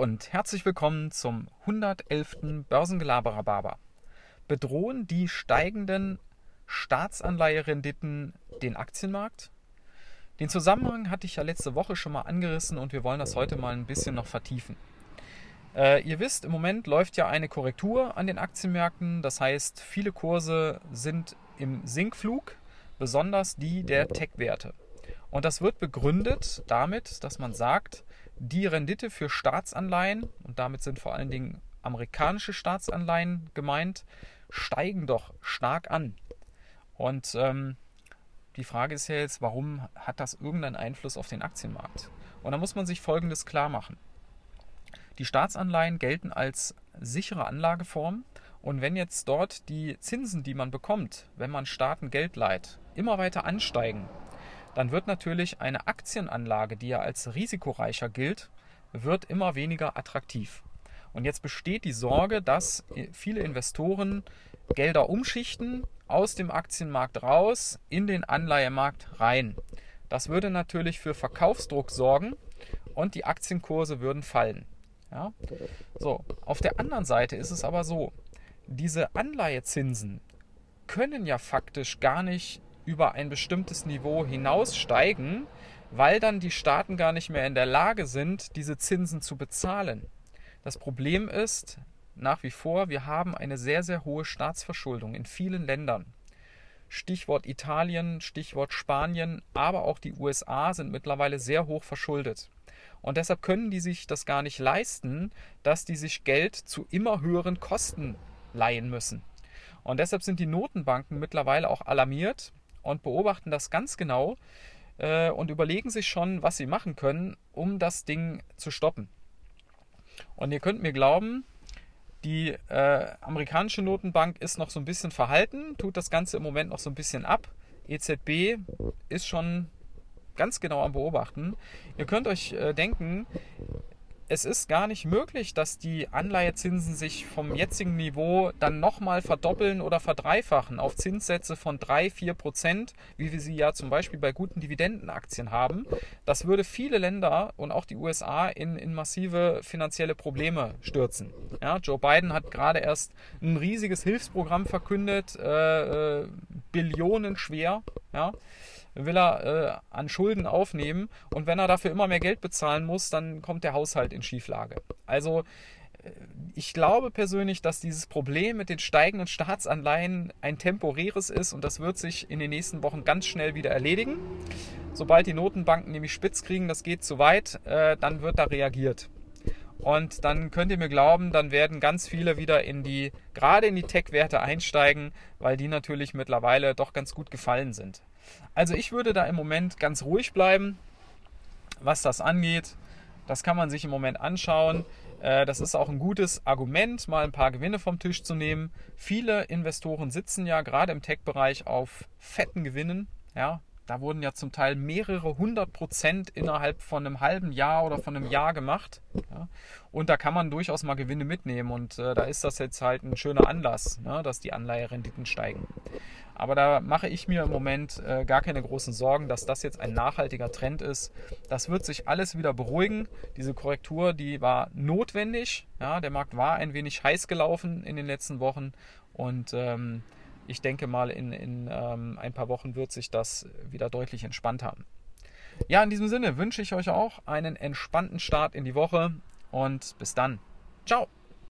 und herzlich willkommen zum 111. Börsengelaberer Bedrohen die steigenden Staatsanleiherenditen den Aktienmarkt? Den Zusammenhang hatte ich ja letzte Woche schon mal angerissen und wir wollen das heute mal ein bisschen noch vertiefen. Äh, ihr wisst, im Moment läuft ja eine Korrektur an den Aktienmärkten. Das heißt, viele Kurse sind im Sinkflug, besonders die der Tech-Werte. Und das wird begründet damit, dass man sagt, die Rendite für Staatsanleihen, und damit sind vor allen Dingen amerikanische Staatsanleihen gemeint, steigen doch stark an. Und ähm, die Frage ist ja jetzt, warum hat das irgendeinen Einfluss auf den Aktienmarkt? Und da muss man sich Folgendes klar machen. Die Staatsanleihen gelten als sichere Anlageform und wenn jetzt dort die Zinsen, die man bekommt, wenn man Staaten Geld leiht, immer weiter ansteigen, dann wird natürlich eine Aktienanlage, die ja als risikoreicher gilt, wird immer weniger attraktiv. Und jetzt besteht die Sorge, dass viele Investoren Gelder umschichten aus dem Aktienmarkt raus in den Anleihemarkt rein. Das würde natürlich für Verkaufsdruck sorgen und die Aktienkurse würden fallen. Ja? So, auf der anderen Seite ist es aber so, diese Anleihezinsen können ja faktisch gar nicht über ein bestimmtes Niveau hinaussteigen, weil dann die Staaten gar nicht mehr in der Lage sind, diese Zinsen zu bezahlen. Das Problem ist nach wie vor, wir haben eine sehr, sehr hohe Staatsverschuldung in vielen Ländern. Stichwort Italien, Stichwort Spanien, aber auch die USA sind mittlerweile sehr hoch verschuldet. Und deshalb können die sich das gar nicht leisten, dass die sich Geld zu immer höheren Kosten leihen müssen. Und deshalb sind die Notenbanken mittlerweile auch alarmiert und beobachten das ganz genau äh, und überlegen sich schon, was sie machen können, um das Ding zu stoppen. Und ihr könnt mir glauben, die äh, amerikanische Notenbank ist noch so ein bisschen verhalten, tut das Ganze im Moment noch so ein bisschen ab. EZB ist schon ganz genau am Beobachten. Ihr könnt euch äh, denken, es ist gar nicht möglich, dass die Anleihezinsen sich vom jetzigen Niveau dann nochmal verdoppeln oder verdreifachen auf Zinssätze von 3, 4 Prozent, wie wir sie ja zum Beispiel bei guten Dividendenaktien haben. Das würde viele Länder und auch die USA in, in massive finanzielle Probleme stürzen. Ja, Joe Biden hat gerade erst ein riesiges Hilfsprogramm verkündet, äh, äh, Billionen schwer. Ja will er äh, an Schulden aufnehmen und wenn er dafür immer mehr Geld bezahlen muss, dann kommt der Haushalt in Schieflage. Also äh, ich glaube persönlich, dass dieses Problem mit den steigenden Staatsanleihen ein temporäres ist und das wird sich in den nächsten Wochen ganz schnell wieder erledigen. Sobald die Notenbanken nämlich spitz kriegen, das geht zu weit, äh, dann wird da reagiert. Und dann könnt ihr mir glauben, dann werden ganz viele wieder in die, gerade in die Tech-Werte einsteigen, weil die natürlich mittlerweile doch ganz gut gefallen sind. Also ich würde da im Moment ganz ruhig bleiben, was das angeht. Das kann man sich im Moment anschauen. Äh, das ist auch ein gutes Argument, mal ein paar Gewinne vom Tisch zu nehmen. Viele Investoren sitzen ja gerade im Tech-Bereich auf fetten Gewinnen. Ja, da wurden ja zum Teil mehrere hundert Prozent innerhalb von einem halben Jahr oder von einem Jahr gemacht. Ja. Und da kann man durchaus mal Gewinne mitnehmen. Und äh, da ist das jetzt halt ein schöner Anlass, ne, dass die Anleiherenditen steigen. Aber da mache ich mir im Moment äh, gar keine großen Sorgen, dass das jetzt ein nachhaltiger Trend ist. Das wird sich alles wieder beruhigen. Diese Korrektur, die war notwendig. Ja, der Markt war ein wenig heiß gelaufen in den letzten Wochen. Und ähm, ich denke mal, in, in ähm, ein paar Wochen wird sich das wieder deutlich entspannt haben. Ja, in diesem Sinne wünsche ich euch auch einen entspannten Start in die Woche und bis dann. Ciao.